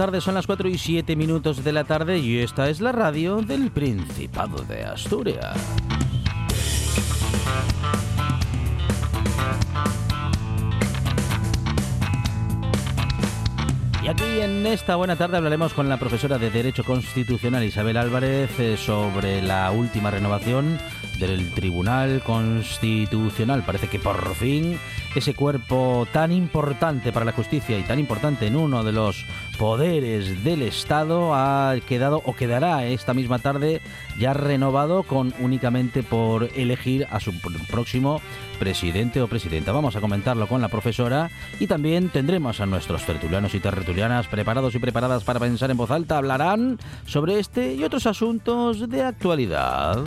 Tardes. Son las 4 y 7 minutos de la tarde y esta es la radio del Principado de Asturias. Y aquí en esta buena tarde hablaremos con la profesora de Derecho Constitucional Isabel Álvarez eh, sobre la última renovación del Tribunal Constitucional. Parece que por fin ese cuerpo tan importante para la justicia y tan importante en uno de los poderes del Estado ha quedado o quedará esta misma tarde ya renovado con únicamente por elegir a su próximo presidente o presidenta. Vamos a comentarlo con la profesora y también tendremos a nuestros tertulianos y tertulianas preparados y preparadas para pensar en voz alta. Hablarán sobre este y otros asuntos de actualidad.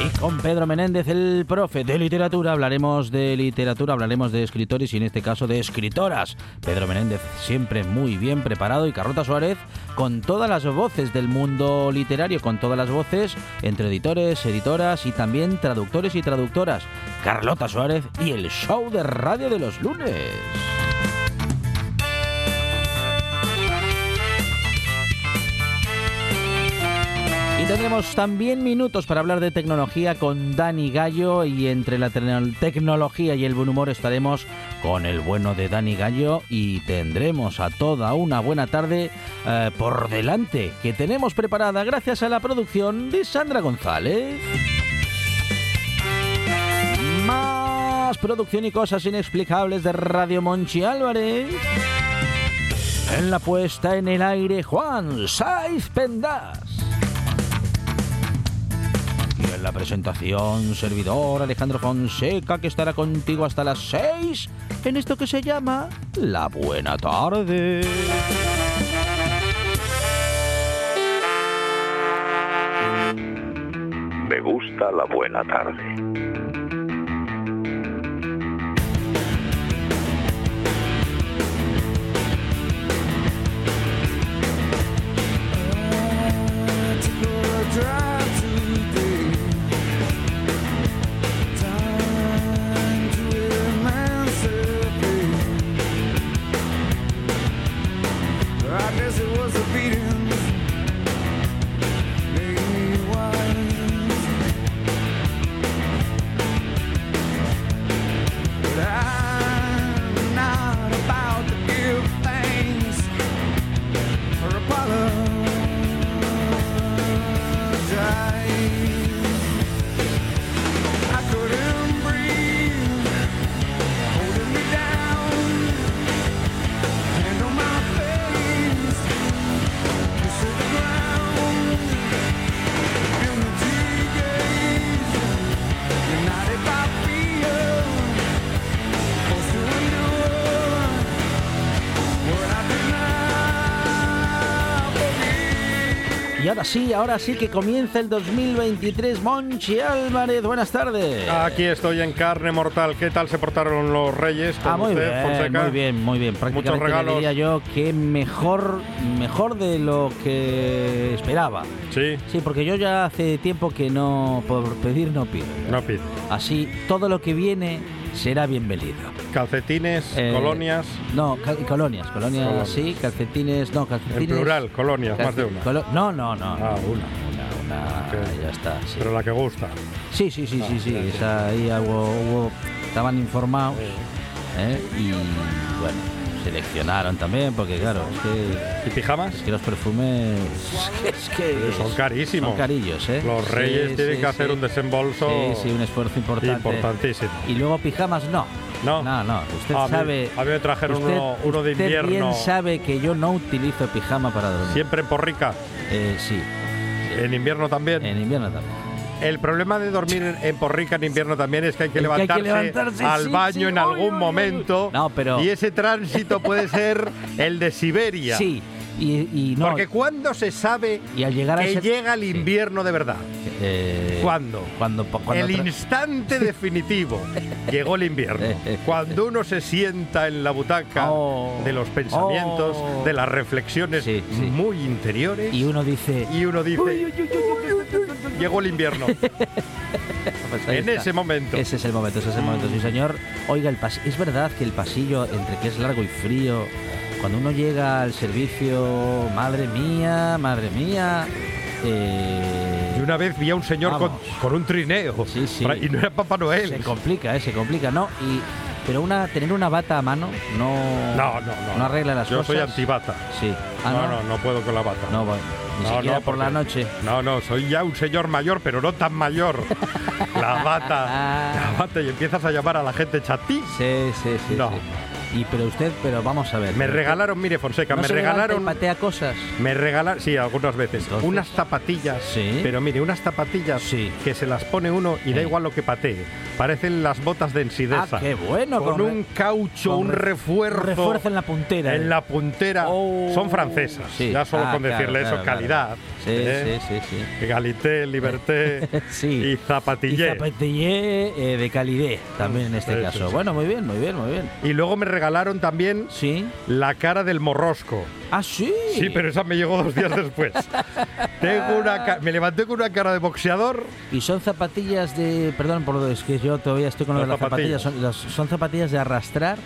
Y con Pedro Menéndez, el profe de literatura, hablaremos de literatura, hablaremos de escritores y en este caso de escritoras. Pedro Menéndez siempre muy bien preparado y Carlota Suárez con todas las voces del mundo literario, con todas las voces entre editores, editoras y también traductores y traductoras. Carlota Suárez y el show de radio de los lunes. Tendremos también minutos para hablar de tecnología con Dani Gallo y entre la tecnología y el buen humor estaremos con el bueno de Dani Gallo y tendremos a toda una buena tarde eh, por delante que tenemos preparada gracias a la producción de Sandra González. Más producción y cosas inexplicables de Radio Monchi Álvarez. En la puesta en el aire, Juan Saiz Pendas la presentación, servidor Alejandro Fonseca, que estará contigo hasta las 6 en esto que se llama La Buena Tarde. Me gusta la buena tarde. Sí, ahora sí que comienza el 2023. Monchi Álvarez, buenas tardes. Aquí estoy en carne mortal. ¿Qué tal se portaron los Reyes ah, muy bien, Muy bien, muy bien. Prácticamente regalos. diría yo que mejor, mejor de lo que esperaba. Sí. Sí, porque yo ya hace tiempo que no, por pedir no pido. No pido. Así, todo lo que viene será bienvenido. Calcetines, eh, colonias. No, colonias, colonias, sí, calcetines, no, calcetines. En plural, colonias, más de una. no, no, no. Ah, una. Una, una, ya está. Sí. Pero la que gusta. Sí, sí, sí, sí, sí. Esa, ahí hubo, estaban informados. ¿eh? Y bueno seleccionaron también, porque claro, es que. ¿Y pijamas? Es que los perfumes. Es que. son carísimos. Son carillos, ¿eh? Los reyes tienen que hacer un desembolso. Sí, sí, un esfuerzo importante. Importantísimo. Y luego pijamas no. No. no, no. Usted A mí- sabe. a mí me trajeron usted- uno- uno de usted invierno. bien sabe que yo no utilizo pijama para dormir. Siempre en porrica. Eh, sí, En invierno también. en invierno también. El problema de dormir en- en porrica en invierno también es que hay que, hay levantarse, al sí, baño sí, en algún momento. No, pero- Y ese tránsito puede ser el de Siberia. Sí, y, y no. Porque cuando se sabe y al llegar a que ese. llega el Sí. invierno de verdad. Eh, ¿Cuándo? Cuando, cuando el tra- instante definitivo. Llegó el invierno. Cuando uno se sienta en la butaca Oh. de los pensamientos, Oh. de las reflexiones Sí, sí. muy interiores. Y uno dice. y uno dice, llegó el invierno. pues en está. ese momento. Ese es el momento, ese es el momento, sí señor. Oiga, el pas es verdad que el pasillo, entre que es largo y frío, cuando uno llega al servicio, madre mía, madre mía. eh, Y una vez vi a un señor con, con un trineo. Sí, sí. Y no era Papá Noel. se complica, eh, se complica, ¿no? Y, pero una, tener una bata a mano no, No, no, no. no arregla las Yo cosas. soy antibata. Sí. Ah, no, no, no, no puedo con la bata. No, bueno, No, siquiera no, por la noche. No, no, soy ya un señor mayor, pero no tan mayor. La bata. La bata y empiezas a llamar a la gente chatí. Sí, sí, sí. No. sí. Y pero usted, pero vamos a ver. Me ¿usted regalaron, mire Fonseca, ¿no me se levanta regalaron y patea cosas. Me regalaron, sí, algunas veces, Entonces- unas zapatillas. Sí. Pero mire, unas zapatillas Sí. que se las pone uno y da igual lo que patee. Parecen las botas de ensideza. Ah, qué bueno. Con un caucho, con un re- refuerzo. refuerzo en la puntera. en la puntera. Oh. Son francesas. Sí. Ya solo Ah, con claro, decirle claro, eso, claro. Sí, ¿eh? sí, sí, sí. Egalité, liberté Sí. y Y zapatillé. zapatillé eh, de calidad también en este Sí, caso. sí. Bueno, muy bien, muy bien, muy bien. Y luego me regalaron también Sí. la cara del morrosco. Ah, sí. Sí, pero esa me llegó dos días después. Tengo una me levanté con una cara de boxeador. Y son zapatillas de. Perdón, por lo de- es que yo todavía estoy con lo de Las las zapatillas. zapatillas. ¿Son, las- son zapatillas de arrastrar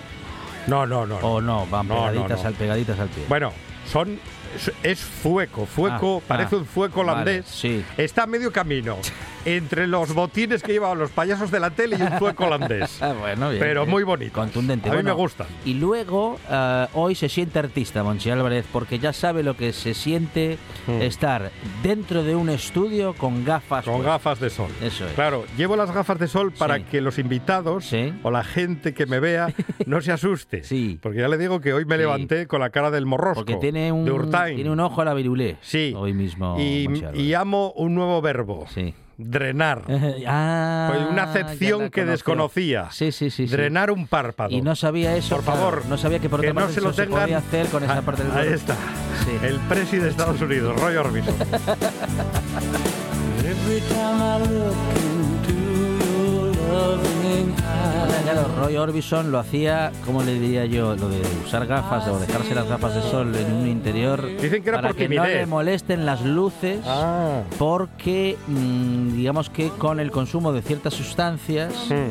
No, no, no. o no? Van No, no, pegaditas, no. Al, pegaditas al pie. Bueno, son es- es fueco, fueco, Ah, parece ah, un fueco vale, holandés. sí. Está a medio camino entre los botines que llevaban los payasos de la tele y un fueco holandés. Bueno, bien, Pero muy bonito. Contundente. A mí me gustan. Y luego, eh, hoy se siente artista, Monchi Álvarez, porque ya sabe lo que se siente Mm. estar dentro de un estudio con gafas. Con gafas de sol. Eso es. Claro, llevo las gafas de sol para Sí. que los invitados Sí. o la gente que me vea no se asuste. Sí. Porque ya le digo que hoy me levanté con la cara del morrosco. Porque tiene un, de Tiene un ojo a la virulé. Sí. Hoy mismo. y, amo un nuevo verbo. Sí. Drenar. ah, Pues una acepción que desconocía. Sí, sí, sí. sí. Drenar un párpado. Y no sabía eso. Por claro, favor, no sabía que por que otra no se lo tengan. podía hacer con esa Ah, parte del Ahí cuerpo. está. Sí. El presi de Estados Unidos, Roy Orbison. Claro, Roy Orbison lo hacía, ¿cómo le diría yo? Lo de usar gafas o dejarse las gafas de sol en un interior. Dicen que era para que no le molesten las luces. ah. Porque, mm, digamos que con el consumo de ciertas sustancias, eh,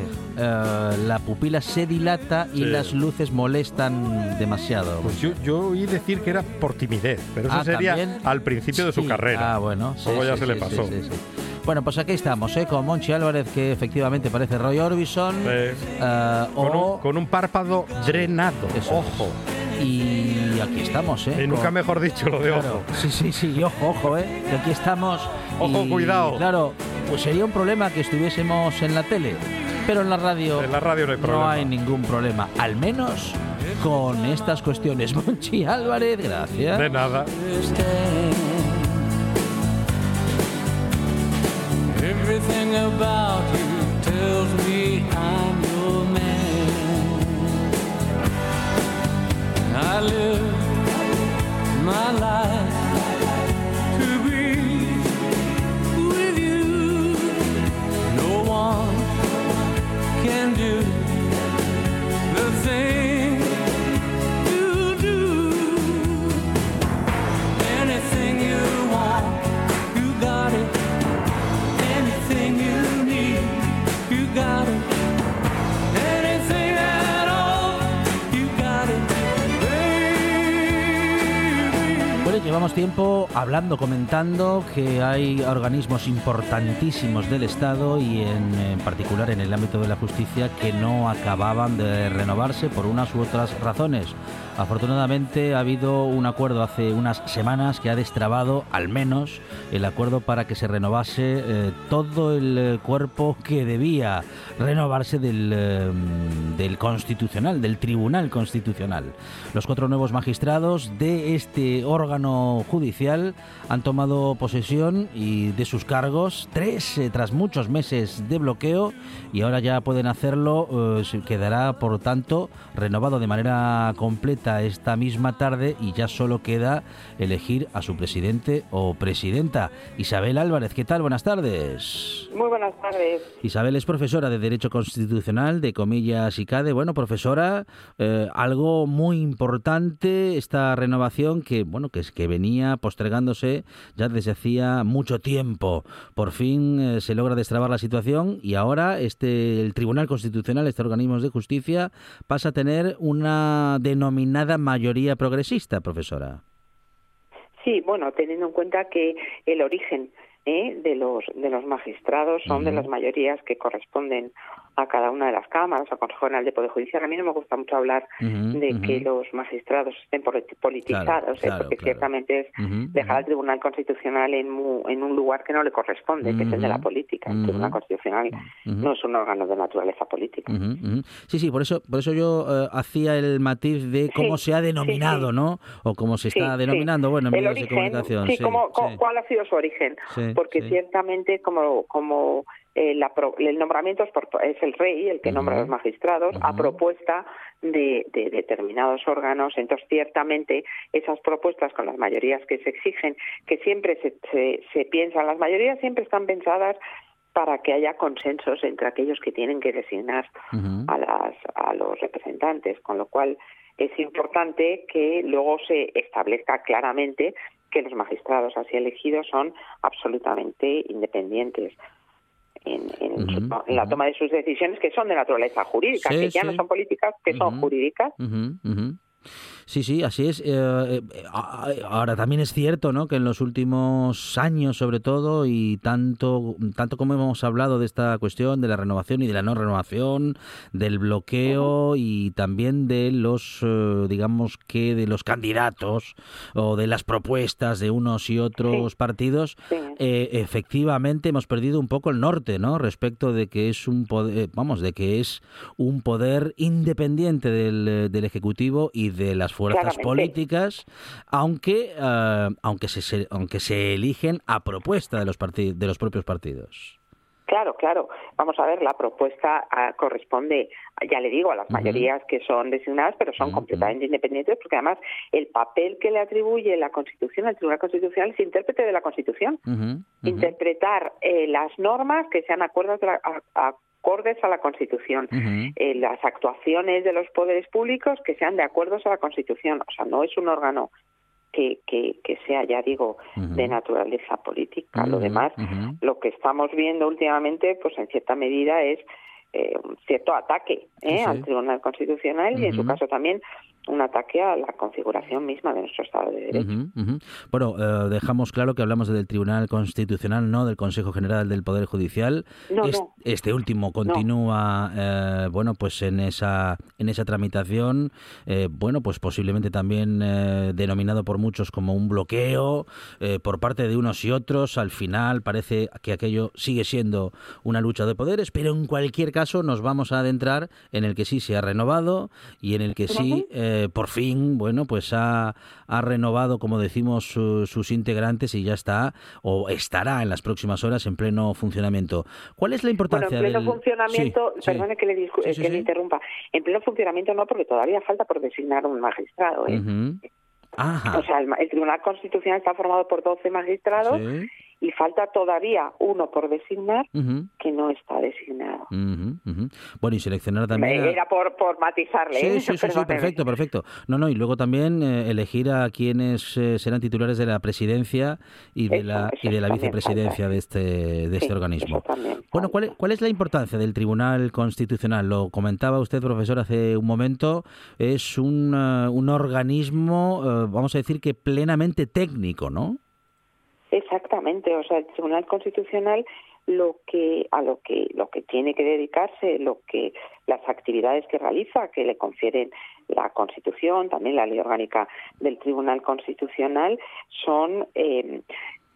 la pupila se dilata y Sí. las luces molestan demasiado. Pues yo, yo oí decir que era por timidez, pero eso Ah, sería ¿también? al principio de su Sí. carrera. Ah, bueno. sí, Luego ya se le sí, pasó. Bueno, pues aquí estamos, ¿eh? con Monchi Álvarez, que efectivamente parece Roy Orbison. Sí. eh, Con, o- un, con un párpado drenado. Eso Ojo. Y aquí estamos, ¿eh? Y nunca Con- mejor dicho lo de Claro, ojo. Sí, sí, sí, y ojo, ojo, ¿eh? Que aquí estamos. Ojo, y, cuidado. Claro, pues sería un problema que estuviésemos en la tele, pero en la radio. En la radio no hay problema. hay ningún problema, al menos con estas cuestiones. Monchi Álvarez, gracias. De nada. Everything about you tells me I'm your man. I live my life to be with you. No one can do llevamos tiempo hablando, comentando que hay organismos importantísimos del Estado y en, en particular en el ámbito de la justicia que no acababan de renovarse por unas u otras razones. Afortunadamente ha habido un acuerdo hace unas semanas que ha destrabado al menos el acuerdo para que se renovase eh, todo el eh, cuerpo que debía renovarse del, eh, del Constitucional, del Tribunal Constitucional. Los cuatro nuevos magistrados de este órgano judicial han tomado posesión y de sus cargos, tres tras muchos meses de bloqueo y ahora ya pueden hacerlo, quedará por tanto renovado de manera completa esta misma tarde y ya solo queda elegir a su presidente o presidenta. Isabel Álvarez, ¿qué tal? Buenas tardes. Muy buenas tardes. Isabel es profesora de Derecho Constitucional de Comillas y CADE. Bueno, profesora, eh, algo muy importante esta renovación que, bueno, que es que venía postergándose ya desde hacía mucho tiempo. Por fin eh, se logra destrabar la situación y ahora este el Tribunal Constitucional, este organismo de justicia, pasa a tener una denominada mayoría progresista, profesora. Sí, bueno, teniendo en cuenta que el origen ¿eh? de los de los magistrados son de las mayorías que corresponden a cada una de las cámaras, al Consejo General de Poder Judicial. A mí no me gusta mucho hablar de que los magistrados estén politi- politizados, ¿eh? claro, porque claro. ciertamente es dejar al Tribunal Constitucional en, mu- en un lugar que no le corresponde, que es el de la política. El. Tribunal Constitucional no es un órgano de naturaleza política. Sí, sí, por eso, por eso yo eh, hacía el matiz de cómo Sí, se ha denominado, sí. ¿no? O cómo se está denominando, bueno, en medios de comunicación. sí, ¿cómo-. ¿cuál ha sido su origen? Porque ciertamente como como eh, la pro- el nombramiento es, por- es el rey el que nombra a los magistrados a propuesta de, de determinados órganos. Entonces, ciertamente, esas propuestas con las mayorías que se exigen, que siempre se, se, se piensan, las mayorías siempre están pensadas para que haya consensos entre aquellos que tienen que designar a, las, a los representantes, con lo cual es importante que luego se establezca claramente que los magistrados así elegidos son absolutamente independientes en, en la toma de sus decisiones, que son de naturaleza jurídica, Sí, que ya sí. no son políticas, que son jurídicas. Sí, sí, así es. Eh, eh, ahora también es cierto, ¿no? Que en los últimos años, sobre todo, y tanto, tanto como hemos hablado de esta cuestión de la renovación y de la no renovación, del bloqueo y también de los, eh, digamos que de los candidatos o de las propuestas de unos y otros Sí. partidos, Sí. eh, efectivamente hemos perdido un poco el norte, ¿no? Respecto de que es un poder, vamos, de que es un poder independiente del, del ejecutivo y de las fuerzas Claramente. políticas, aunque eh, aunque se, aunque se eligen a propuesta de los de los propios partidos. Claro, claro. Vamos a ver, la propuesta ah, corresponde, ya le digo, a las mayorías que son designadas, pero son completamente independientes, porque además el papel que le atribuye la Constitución al Tribunal Constitucional es intérprete de la Constitución. Interpretar eh, las normas que sean acuerdos de la- a- acordes a la Constitución, eh, las actuaciones de los poderes públicos que sean de acuerdos a la Constitución. O sea, no es un órgano que, que, que sea, ya digo, de naturaleza política. Lo demás, lo que estamos viendo últimamente, pues en cierta medida es eh, un cierto ataque ¿eh? Sí. al Tribunal Constitucional y en su caso también un ataque a la configuración misma de nuestro Estado de Derecho. Bueno, eh, dejamos claro que hablamos del Tribunal Constitucional, no del Consejo General del Poder Judicial. No, Es- no. Este último continúa, eh, bueno, pues en esa en esa tramitación, eh, bueno, pues posiblemente también eh, denominado por muchos como un bloqueo eh, por parte de unos y otros. Al final parece que aquello sigue siendo una lucha de poderes, pero en cualquier caso nos vamos a adentrar en el que sí se ha renovado y en el que sí, eh, por fin, bueno, pues ha, ha renovado, como decimos, su- sus integrantes y ya está o estará en las próximas horas en pleno funcionamiento. ¿Cuál es la Bueno, importancia en pleno del- funcionamiento, Sí, sí. perdone que le, discu- Sí, que le interrumpa, en pleno funcionamiento no, porque todavía falta por designar un magistrado. ¿eh? Ajá. O sea, el, el Tribunal Constitucional está formado por 12 magistrados Sí. Y falta todavía uno por designar que no está designado. Bueno, y seleccionar también... a- Era por, por matizarle. Sí, ¿eh? sí, sí, perfecto, perfecto. No, no, y luego también eh, elegir a quienes eh, serán titulares de la presidencia y de Eso, la eso y de la vicepresidencia falta. de este de este organismo. Bueno, ¿cuál es. ¿cuál es la importancia del Tribunal Constitucional? Lo comentaba usted, profesor, hace un momento. Es un, un organismo, vamos a decir que plenamente técnico, ¿no? Exactamente, o sea, el Tribunal Constitucional lo que a lo que lo que tiene que dedicarse, lo que las actividades que realiza, que le confieren la Constitución, también la Ley Orgánica del Tribunal Constitucional, son eh,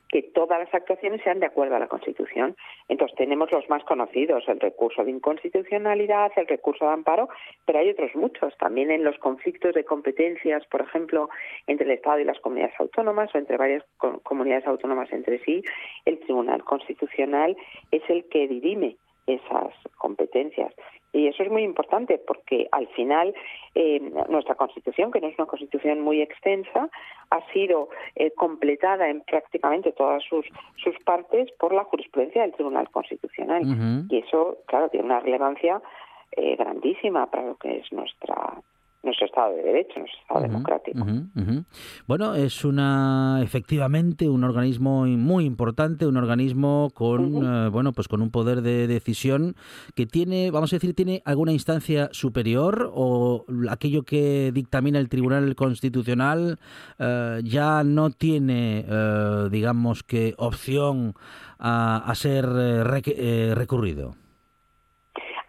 que todas las actuaciones sean de acuerdo a la Constitución. Entonces tenemos los más conocidos, el recurso de inconstitucionalidad, el recurso de amparo, pero hay otros muchos. También en los conflictos de competencias, por ejemplo, entre el Estado y las comunidades autónomas o entre varias co- comunidades autónomas entre sí, el Tribunal Constitucional es el que dirime esas competencias. Y eso es muy importante porque al final eh, nuestra Constitución, que no es una Constitución muy extensa, ha sido eh, completada en prácticamente todas sus, sus partes por la jurisprudencia del Tribunal Constitucional. Y eso, claro, tiene una relevancia eh, grandísima para lo que es nuestra nuestro Estado de Derecho, nuestro Estado Ujú, democrático. Bueno, es una efectivamente un organismo muy importante, un organismo con eh, bueno pues con un poder de decisión que tiene, vamos a decir, tiene alguna instancia superior o aquello que dictamina el Tribunal Constitucional eh, ya no tiene, eh, digamos que opción a, a ser eh, recurrido.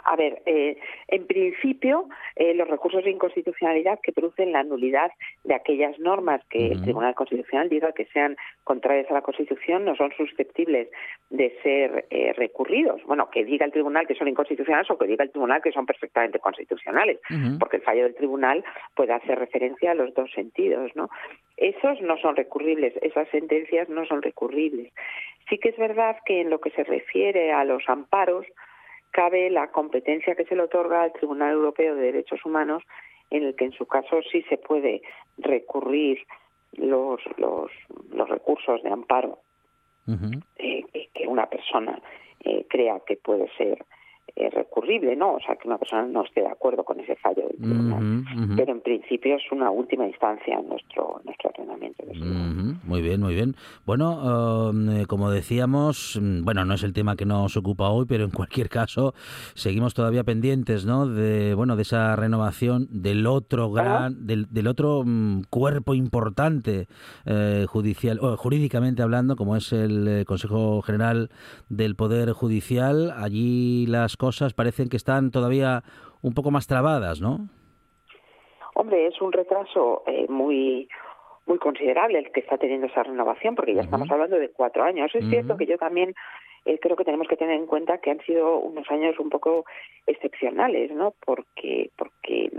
A ver, eh, en principio, eh, los recursos de inconstitucionalidad que producen la nulidad de aquellas normas que el. Tribunal Constitucional diga que sean contrarias a la Constitución no son susceptibles de ser eh, recurridos. Bueno, que diga el Tribunal que son inconstitucionales o que diga el Tribunal que son perfectamente constitucionales, porque el fallo del Tribunal puede hacer referencia a los dos sentidos, ¿no? Esos no son recurribles, esas sentencias no son recurribles. Sí que es verdad que en lo que se refiere a los amparos, cabe la competencia que se le otorga al Tribunal Europeo de Derechos Humanos, en el que en su caso sí se puede recurrir los, los, los recursos de amparo eh, que- que una persona eh, crea que puede ser eh, recurrible, ¿no? O sea, que una persona no esté de acuerdo con ese fallo del tribunal. Pero en principio es una última instancia en nuestro, nuestro ordenamiento. Muy bien, muy bien. Bueno, um, eh, como decíamos, mm, bueno, no es el tema que nos ocupa hoy, pero en cualquier caso seguimos todavía pendientes, ¿no? De bueno, de esa renovación del otro gran, del, del otro mm, cuerpo importante eh, judicial, o jurídicamente hablando, como es el eh, Consejo General del Poder Judicial. Allí las cosas parecen que están todavía un poco más trabadas, ¿no? Hombre, es un retraso eh, muy muy considerable el que está teniendo esa renovación, porque ya estamos hablando de cuatro años. Es cierto que yo también eh, creo que tenemos que tener en cuenta que han sido unos años un poco excepcionales, ¿no? Porque porque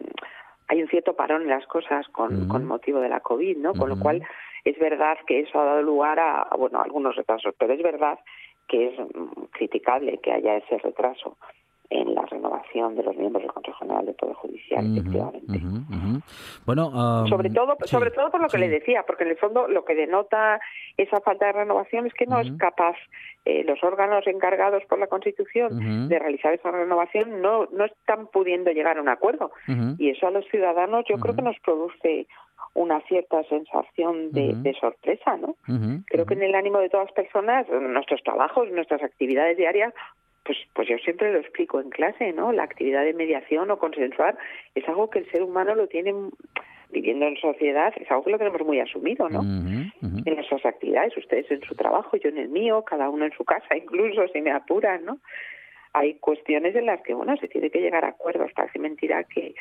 hay un cierto parón en las cosas con, con motivo de la COVID, ¿no? Con lo cual es verdad que eso ha dado lugar a, a, bueno, a algunos retrasos, pero es verdad que es mm, criticable que haya ese retraso en la renovación de los miembros del Consejo General del Poder Judicial, Ujú, efectivamente. Bueno, um, sobre todo sí, sobre todo por lo que le decía porque en el fondo lo que denota esa falta de renovación es que no es capaz eh, los órganos encargados por la Constitución de realizar esa renovación no no están pudiendo llegar a un acuerdo. Y eso a los ciudadanos yo creo que nos produce una cierta sensación de, de sorpresa no creo que en el ánimo de todas las personas nuestros trabajos nuestras actividades diarias pues, pues yo siempre lo explico en clase, ¿no? La actividad de mediación o consensuar es algo que el ser humano lo tiene, viviendo en sociedad, es algo que lo tenemos muy asumido, ¿no? En nuestras actividades, ustedes en su trabajo, yo en el mío, cada uno en su casa, incluso si me apuran, ¿no? Hay cuestiones en las que, bueno, se tiene que llegar a acuerdos. Parece mentira que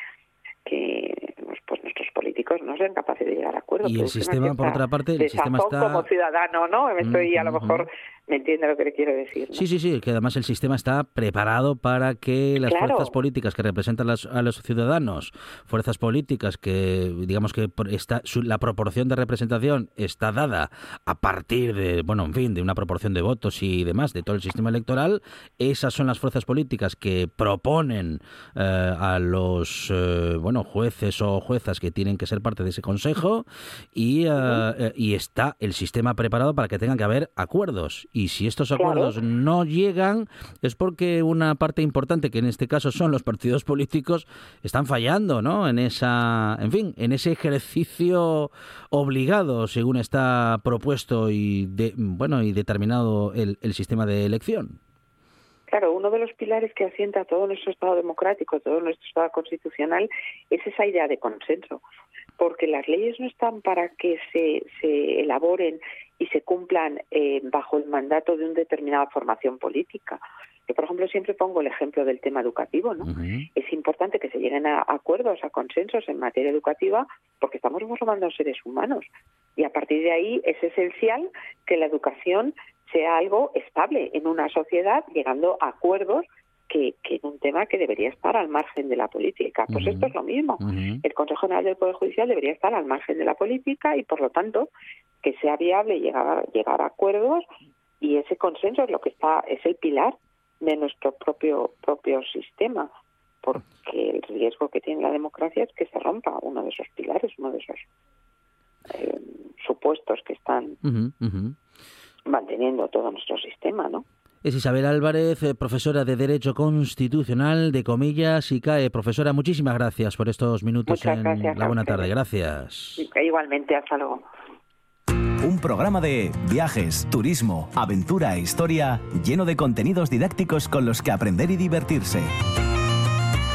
que pues nuestros políticos no sean capaces de llegar a acuerdos. Y el sistema, por otra parte, el sistema está... como ciudadano, ¿no? Me estoy, a lo Ujú, mejor, ujú. me entiende lo que le quiero decir. ¿no? Sí, sí, sí, que además el sistema está preparado para que las Claro. fuerzas políticas que representan las- a los ciudadanos, fuerzas políticas que, digamos que está, su- la proporción de representación está dada a partir de, bueno, en fin, de una proporción de votos y demás de todo el sistema electoral, esas son las fuerzas políticas que proponen eh, a los, eh, bueno, jueces o o que tienen que ser parte de ese consejo y, eh, y está el sistema preparado para que tengan que haber acuerdos. Y si estos Claro. acuerdos no llegan, es porque una parte importante, que en este caso son los partidos políticos, están fallando, ¿no? En esa, en fin, en ese ejercicio obligado, según está propuesto y de, bueno y determinado el, el sistema de elección. Claro, uno de los pilares que asienta todo nuestro Estado democrático, todo nuestro Estado constitucional, es esa idea de consenso. Porque las leyes no están para que se, se elaboren y se cumplan eh, bajo el mandato de una determinada formación política. Yo, por ejemplo, siempre pongo el ejemplo del tema educativo, ¿no? Es importante que se lleguen a acuerdos, a consensos en materia educativa, porque estamos formando seres humanos. Y a partir de ahí es esencial que la educación sea algo estable en una sociedad, llegando a acuerdos que, que en un tema que debería estar al margen de la política. Pues esto es lo mismo. El Consejo General del Poder Judicial debería estar al margen de la política y, por lo tanto, que sea viable llegar, llegar a acuerdos y ese consenso es lo que está es el pilar de nuestro propio propio sistema porque el riesgo que tiene la democracia es que se rompa uno de esos pilares uno de esos eh, supuestos que están. Manteniendo todo nuestro sistema no Es Isabel Álvarez, eh, profesora de Derecho Constitucional de Comillas y CAE. Profesora, muchísimas gracias por estos minutos Muchas en gracias La Buena. Tarde. Gracias. igualmente hasta luego Un programa de viajes, turismo, aventura e historia lleno de contenidos didácticos con los que aprender y divertirse.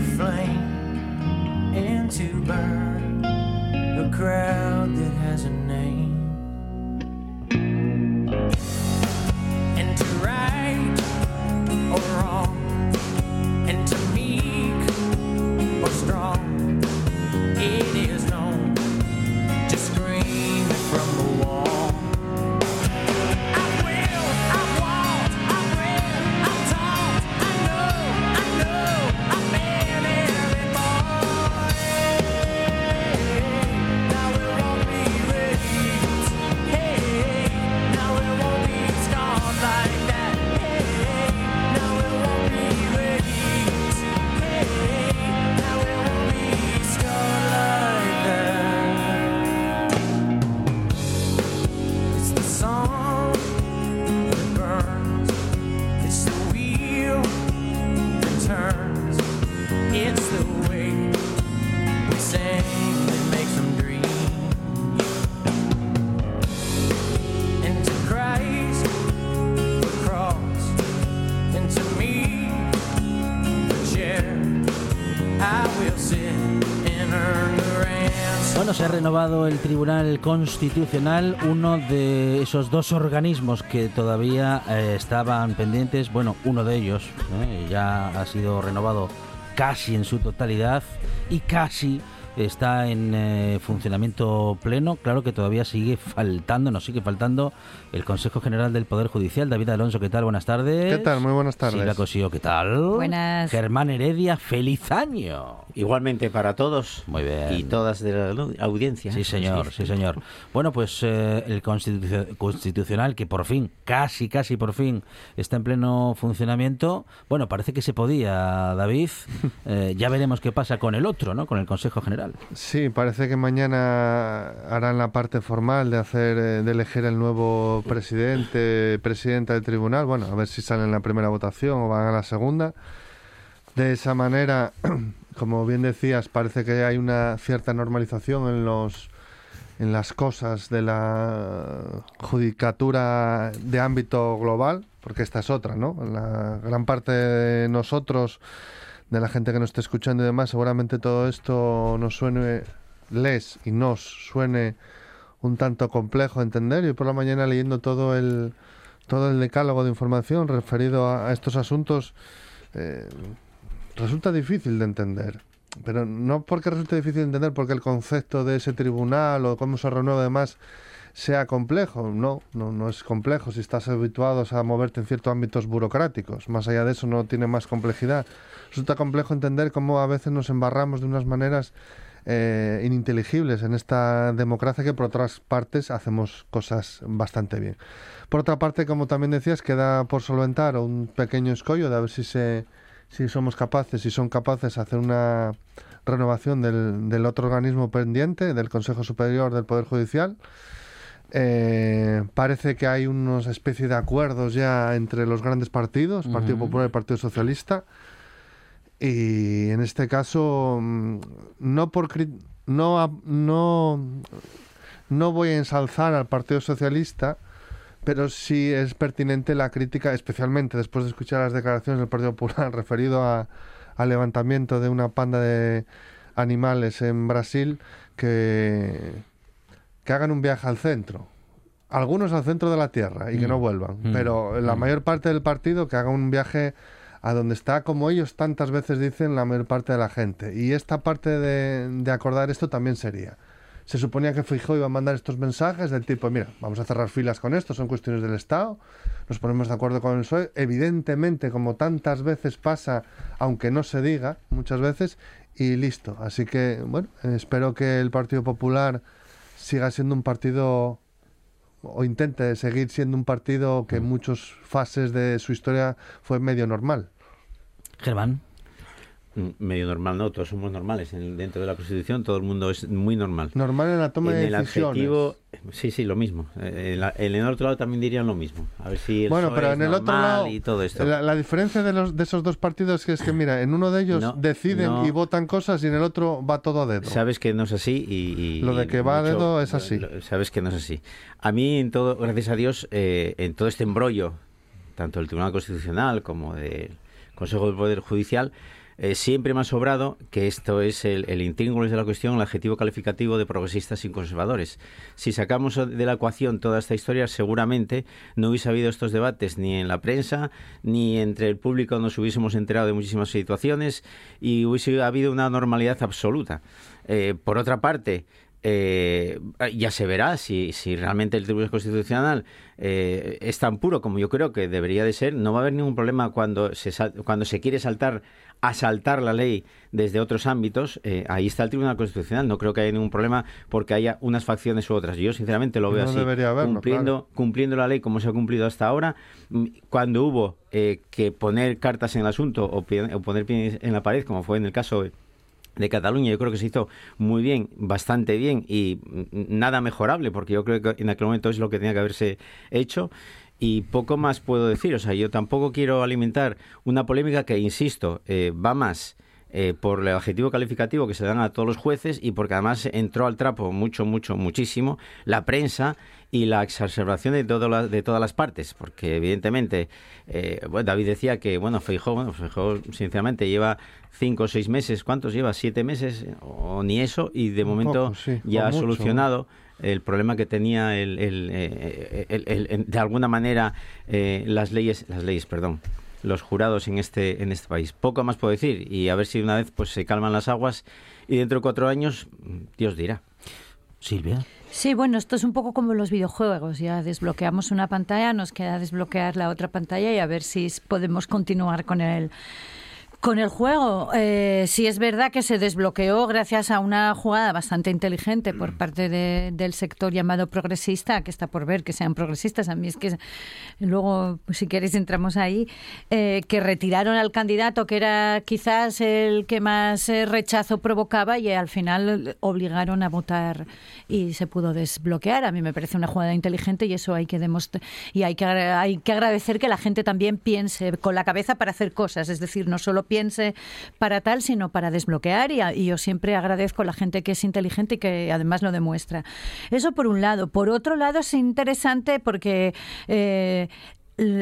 flame and to burn. The crowd that hasn't renovado el Tribunal Constitucional, uno de esos dos organismos que todavía eh, estaban pendientes. Bueno, uno de ellos eh, ya ha sido renovado casi en su totalidad y casi está en eh, funcionamiento pleno. Claro que todavía sigue faltando, nos sigue faltando el Consejo General del Poder Judicial. David Alonso, ¿qué tal? Buenas tardes. ¿Qué tal? Muy buenas tardes. Silvia Cosío, ¿qué tal? Buenas. Germán Heredia, feliz año. Igualmente para todos Muy bien. y todas de la audiencia. Sí, señor, sí, señor. Bueno, pues eh, el constitu- constitucional, que por fin, casi, casi por fin, está en pleno funcionamiento. Bueno, parece que se podía, David. Eh, ya veremos qué pasa con el otro, ¿no? Con el Consejo General. Sí, parece que mañana harán la parte formal de hacer, eh, de elegir el nuevo presidente, presidenta del tribunal. Bueno, a ver si sale en la primera votación o van a la segunda. De esa manera, como bien decías, parece que hay una cierta normalización en los en las cosas de la judicatura de ámbito global, porque esta es otra, ¿no? La gran parte de nosotros, de la gente que nos está escuchando y demás, seguramente todo esto nos suene, les y nos suene un tanto complejo de entender. Yo por la mañana leyendo todo el todo el decálogo de información referido a, a estos asuntos eh, resulta difícil de entender. Pero no porque resulte difícil de entender, porque el concepto de ese tribunal o cómo se renueva además sea complejo. No, no, no es complejo si estás habituado a moverte en ciertos ámbitos burocráticos. Más allá de eso no tiene más complejidad. Resulta complejo entender cómo a veces nos embarramos de unas maneras eh, ininteligibles en esta democracia que por otras partes hacemos cosas bastante bien. Por otra parte, como también decías, queda por solventar un pequeño escollo de a ver si se si somos capaces, si son capaces de hacer una renovación del, del otro organismo pendiente, del Consejo Superior del Poder Judicial. Eh, parece que hay unos especie de acuerdos ya entre los grandes partidos, Partido. Popular y Partido Socialista. Y en este caso, mm, no por no, no, no voy a ensalzar al Partido Socialista, pero sí es pertinente la crítica, especialmente después de escuchar las declaraciones del Partido Popular referido a- al levantamiento de una panda de animales en Brasil que, que hagan un viaje al centro. Algunos al centro de la Tierra y que Mm. no vuelvan, Mm. pero la Mm. mayor parte del partido que haga un viaje a donde está, como ellos tantas veces dicen, la mayor parte de la gente. Y esta parte de, de acordar esto también sería. Se suponía que Feijóo iba a mandar estos mensajes del tipo, mira, vamos a cerrar filas con esto, son cuestiones del Estado, nos ponemos de acuerdo con el PSOE. Evidentemente, como tantas veces pasa, aunque no se diga, muchas veces, y listo. Así que, bueno, espero que el Partido Popular siga siendo un partido o intente seguir siendo un partido que en muchas fases de su historia fue medio normal. Germán. Mm, Medio normal, no, todos somos normales. En- dentro de la Constitución todo el mundo es muy normal. Normal en la toma en de el decisiones. adjetivo, sí, sí, lo mismo. Eh, En, la- en el otro lado también dirían lo mismo. A ver si el Bueno, pero es en el otro normal lado, y todo esto. la, la diferencia de, los, de esos dos partidos es que, es que, mira, en uno de ellos No, deciden no. y votan cosas y en el otro va todo a dedo. Sabes que no es así y... y- Lo de que va a mucho- dedo es así. lo- sabes que no es así. A mí, en todo, gracias a Dios, eh, en todo este embrollo, tanto del Tribunal Constitucional como del Consejo del Poder Judicial, eh, siempre me ha sobrado que esto es el, el de la cuestión, el adjetivo calificativo de progresistas y conservadores. Si sacamos de la ecuación toda esta historia, seguramente no hubiese habido estos debates ni en la prensa, ni entre el público nos hubiésemos enterado de muchísimas situaciones y hubiese habido una normalidad absoluta. Eh, por otra parte, eh, ya se verá si, si realmente el Tribunal Constitucional eh, es tan puro como yo creo que debería de ser. No va a haber ningún problema cuando se, cuando se quiere saltar asaltar la ley desde otros ámbitos. eh, ahí está el Tribunal Constitucional. No creo que haya ningún problema porque haya unas facciones u otras. Yo sinceramente lo veo no así. haberlo, cumpliendo, cumpliendo la ley como se ha cumplido hasta ahora. Mm, Cuando hubo eh, que poner cartas en el asunto o, o poner pies en la pared, como fue en el caso de Cataluña yo creo que se hizo muy bien, bastante bien y nada mejorable porque yo creo que en aquel momento es lo que tenía que haberse hecho y poco más puedo decir, o sea, yo tampoco quiero alimentar una polémica que, insisto, eh, va más eh, por el adjetivo calificativo que se dan a todos los jueces y porque además entró al trapo mucho, mucho, muchísimo la prensa y la exacerbación de, todo la- de todas las partes, porque evidentemente, eh, bueno, David decía que, bueno, Feijóo, bueno, Feijóo sinceramente lleva cinco o seis meses, ¿cuántos lleva? ¿Siete meses? O ni eso, y de Un momento poco, sí, ya ha mucho. solucionado el problema que tenía el, el, eh, el- el- el- de alguna manera eh, las leyes, las leyes, perdón, los jurados en este en este país. Poco más puedo decir y a ver si una vez pues se calman las aguas y dentro de cuatro años Dios dirá. Silvia. Sí, bueno, esto es un poco como los videojuegos. Ya desbloqueamos una pantalla, nos queda desbloquear la otra pantalla y a ver si podemos continuar con el con el juego. Eh, sí es verdad que se desbloqueó gracias a una jugada bastante inteligente por parte de- del sector llamado progresista, que está por ver que sean progresistas. A mí es que luego, pues, si queréis, entramos ahí, eh, que retiraron al candidato que era quizás el que más eh, rechazo provocaba y al final obligaron a votar y se pudo desbloquear. A mí me parece una jugada inteligente y eso hay que demostrar y hay que hay que agradecer que la gente también piense con la cabeza para hacer cosas, es decir, no solo piense para tal, sino para desbloquear y, yo siempre agradezco a la gente que es inteligente y que además lo demuestra. Eso por un lado. Por otro lado es interesante porque eh,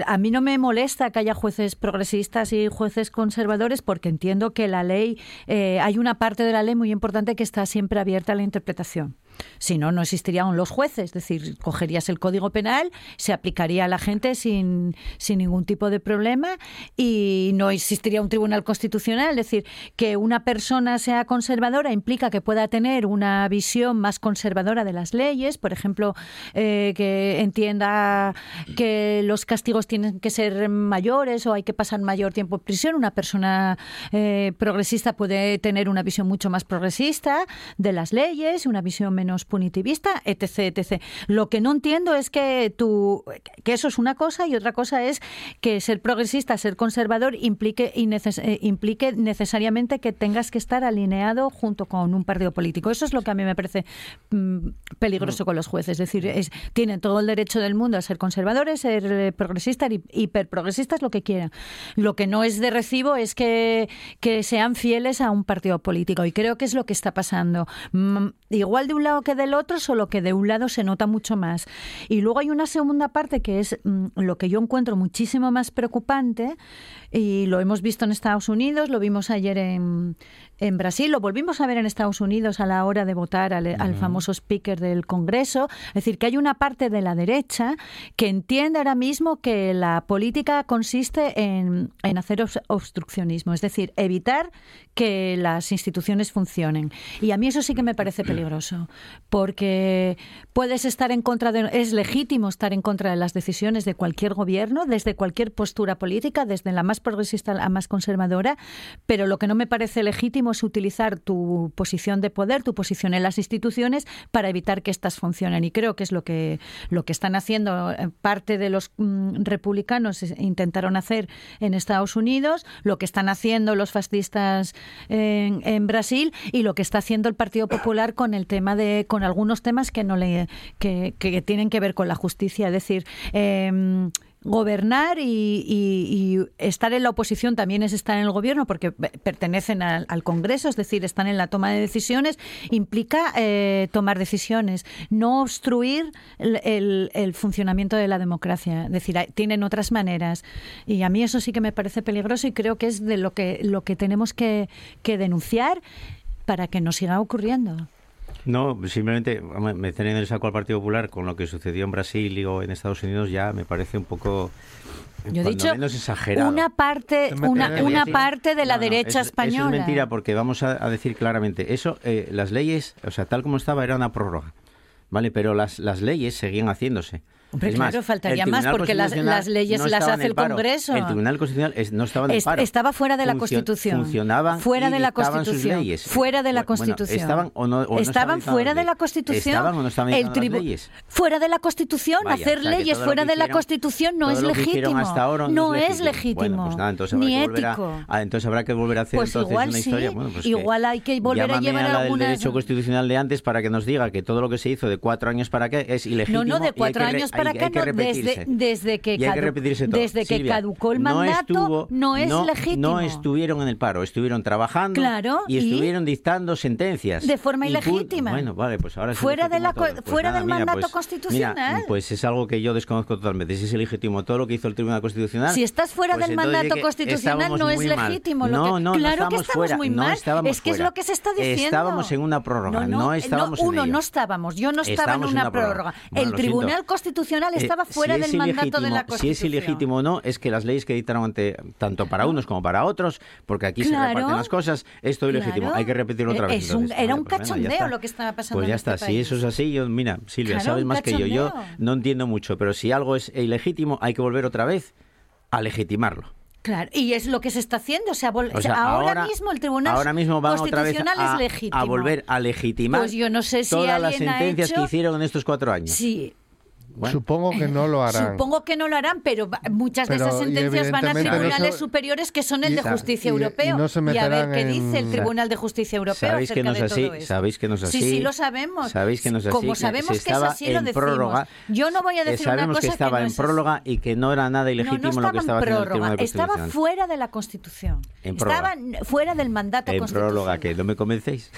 a mí no me molesta que haya jueces progresistas y jueces conservadores porque entiendo que la ley, eh, hay una parte de la ley muy importante que está siempre abierta a la interpretación. Si no, no existirían los jueces. Es decir, cogerías el Código Penal, se aplicaría a la gente sin, sin ningún tipo de problema y no existiría un Tribunal Constitucional. Es decir, que una persona sea conservadora implica que pueda tener una visión más conservadora de las leyes. Por ejemplo, eh, que entienda que los castigos tienen que ser mayores o hay que pasar mayor tiempo en prisión. Una persona eh, progresista puede tener una visión mucho más progresista de las leyes, una visión menos punitivista, etc, etc. Lo que no entiendo es que tú, que eso es una cosa y otra cosa es que ser progresista, ser conservador implique, inneces- eh, implique necesariamente que tengas que estar alineado junto con un partido político. Eso es lo que a mí me parece mm, peligroso con los jueces. Es decir, es, tienen todo el derecho del mundo a ser conservadores, ser eh, progresistas, hi- hiperprogresistas, lo que quieran. Lo que no es de recibo es que, que sean fieles a un partido político. Y creo que es lo que está pasando. Mm, Igual de un lado que del otro, solo que de un lado se nota mucho más. Y luego hay una segunda parte que es mm, lo que yo encuentro muchísimo más preocupante, y lo hemos visto en Estados Unidos, lo vimos ayer en, en Brasil, lo volvimos a ver en Estados Unidos a la hora de votar al, al famoso speaker del Congreso. Es decir, que hay una parte de la derecha que entiende ahora mismo que la política consiste en, en hacer obs- obstruccionismo, es decir, evitar que las instituciones funcionen. Y a mí eso sí que me parece peligroso, porque puedes estar en contra de, es legítimo estar en contra de las decisiones de cualquier gobierno, desde cualquier postura política, desde la más progresista a la más conservadora, pero lo que no me parece legítimo es utilizar tu posición de poder, tu posición en las instituciones para evitar que éstas funcionen. Y creo que es lo que, lo que están haciendo eh, parte de los mm, republicanos, intentaron hacer en Estados Unidos, lo que están haciendo los fascistas en, Brasil y lo que está haciendo el Partido Popular con el tema de, con algunos temas que no le, que tienen que ver con la justicia. Es decir, em, gobernar y, y- estar en la oposición también es estar en el gobierno porque pe- pertenecen al, al Congreso, es decir, están en la toma de decisiones, implica eh, tomar decisiones, no obstruir el, el- funcionamiento de la democracia. Es decir, tienen otras maneras. Y a mí eso sí que me parece peligroso y creo que es de lo que, lo que tenemos que, que denunciar para que no siga ocurriendo. No, simplemente en el saco al Partido Popular con lo que sucedió en Brasil o en Estados Unidos ya me parece un poco Yo he dicho menos exagerado. una parte, Te una, parte de la No, no, derecha eso- española. Eso es mentira porque vamos a, a decir claramente, eso, eh, las leyes, o sea, tal como estaba era una prórroga, ¿vale? Pero las, las leyes seguían haciéndose. Hombre, Es claro, más, faltaría más, porque las- leyes no las hace el. Congreso. El Tribunal Constitucional es- no estaba en el Es- paro. estaba fuera de la Constitución. Funcionaban Fuera de la sus Constitución. leyes. Fuera de la bueno, Constitución. estaban o no, o no estaban dictando fuera de la. Constitución. Estaban o no estaban El las leyes. Fuera de la Constitución, Vaya, hacer o sea, que leyes fuera de la Constitución no es legítimo. hasta ahora no es legítimo. Bueno, pues nada, entonces habrá ni a- ético. ah, entonces habrá que volver a hacer Pues entonces igual una sí, historia. Bueno, pues igual hay que volver a llevar a del derecho constitucional de antes para que nos diga que todo lo que se hizo de cuatro años para acá es ilegítimo. No, no, de cuatro años hay- para hay acá, que no, repetirse. desde, desde que, Y hay que repetirse todo. desde que Silvia, caducó el no mandato, estuvo- no es no- legítimo. No estuvieron en el paro, estuvieron trabajando Claro, y y- estuvieron dictando sentencias. De forma ilegítima. Bueno, vale, pues ahora Fuera de la. Pues fuera nada, del mira, mandato pues- constitucional. mira, pues es algo que yo desconozco totalmente. Si es legítimo todo lo que hizo el Tribunal Constitucional. Si estás fuera pues del mandato constitucional no es legítimo. Lo No, que, no, no claro que estamos fuera, muy no mal. es que es lo que se está diciendo. Estábamos en una prórroga, no estábamos en uno, no estábamos. Yo no estaba en una prórroga. El Tribunal siento. Constitucional Eh, estaba fuera si es del mandato de la Si Constitución. es ilegítimo o no, es que las leyes que dictaron ante, tanto para unos como para otros, porque aquí se Claro. reparten las cosas, es todo ilegítimo. Claro. Hay que repetirlo otra Eh, vez. es un- entonces. era un pues cachondeo lo que estaba pasando Pues en ya este está, si país. eso es así, yo, mira, Silvia, Claro, sabes más que yo. Yo cachondeo. no entiendo mucho, pero si algo es ilegítimo, hay que volver otra vez a legitimarlo. Claro, y es lo que se está haciendo. O sea, O sea, ahora, mismo el Tribunal ahora mismo van otra vez Constitucional a, es legítimo. a volver a legitimar Pues yo no sé si todas las sentencias hecho- que hicieron en estos cuatro años. Sí, Bueno, Supongo que no lo harán. Supongo que no lo harán, pero muchas de Pero, esas y sentencias van a no tribunales se- superiores que son el y- de justicia y- y europeo. no se a ver qué en- dice el Tribunal de Justicia Europeo Sabéis que acerca no es de así, todo esto. sabéis que no es así. Sí, sí, lo sabemos. Sabéis que no es así. Como sabemos se que es así, lo decimos. prórroga. Yo no voy a decir una Sabemos cosa que estaba no en prórroga y que no era nada No, ilegítimo no lo estaba que estaba en haciendo el prórroga, Tribunal estaba fuera de la Constitución. En prórroga. estaba fuera del mandato En constitucional. prórroga, que no me convencéis.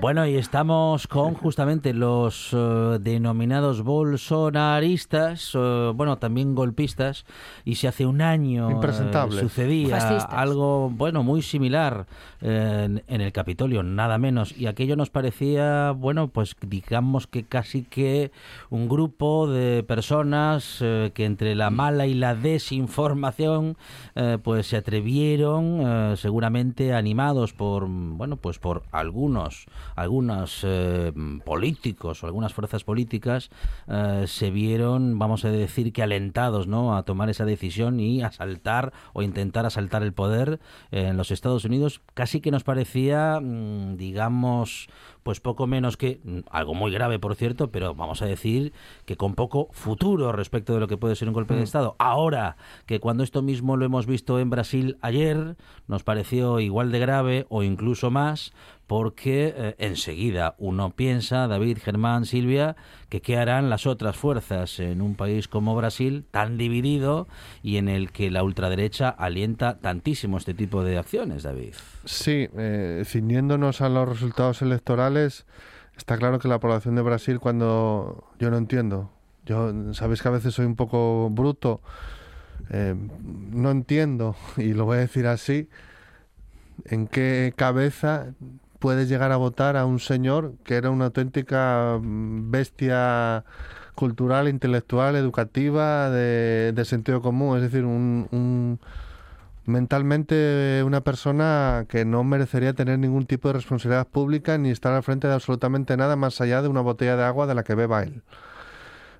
Bueno, y estamos con justamente los eh, denominados los bolsonaristas, eh, bueno, también golpistas, y si hace un año eh, sucedía Fascistas. algo, bueno, muy similar eh, en, en el Capitolio, nada menos, y aquello nos parecía, bueno, pues digamos que casi que un grupo de personas eh, que entre la mala y la desinformación, eh, pues se atrevieron, eh, seguramente animados por, bueno, pues por algunos, algunos eh, políticos o algunas fuerzas políticas, eh, se vieron, vamos a decir que alentados, ¿no? A tomar esa decisión y asaltar o intentar asaltar el poder en los Estados Unidos. Casi que nos parecía, mm, digamos, pues poco menos que mm, algo muy grave, por cierto, pero vamos a decir que con poco futuro respecto de lo que puede ser un golpe de Estado. Ahora que cuando esto mismo lo hemos visto en Brasil ayer, nos pareció igual de grave o incluso más, porque eh, enseguida uno piensa, David, Germán, Silvia, que qué harán las otras fuerzas en un país como Brasil, tan dividido y en el que la ultraderecha alienta tantísimo este tipo de acciones, David. Sí, eh, ciñéndonos a los resultados electorales, está claro que la población de Brasil, cuando yo no entiendo, yo sabéis que a veces soy un poco bruto, eh, no entiendo, y lo voy a decir así, en qué cabeza puedes llegar a votar a un señor que era una auténtica mm, bestia cultural, intelectual, educativa, de, de sentido común, es decir, un- mentalmente una persona que no merecería tener ningún tipo de responsabilidad pública ni estar al frente de absolutamente nada más allá de una botella de agua de la que beba él.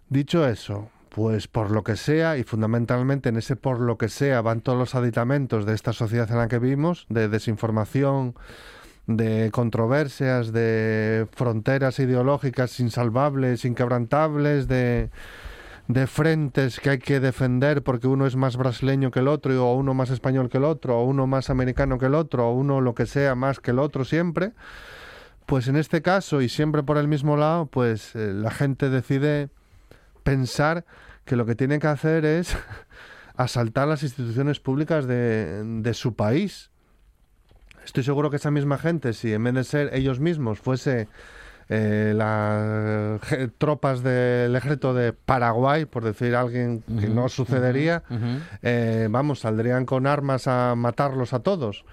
Dicho eso, pues por lo que sea, y fundamentalmente en ese por lo que sea van todos los aditamentos de esta sociedad en la que vivimos, de desinformación, de controversias, de fronteras ideológicas insalvables, inquebrantables, de, de frentes que hay que defender porque uno es más brasileño que el otro, o uno más español que el otro, o uno más americano que el otro, o uno lo que sea más que el otro siempre, pues en este caso, y siempre por el mismo lado, pues eh, la gente decide pensar que lo que tiene que hacer es asaltar las instituciones públicas de, de su país. Estoy seguro que esa misma gente, si en vez de ser ellos mismos fuese eh, las tropas del ejército de Paraguay, por decir alguien que no sucedería, eh, vamos, saldrían con armas a matarlos a todos.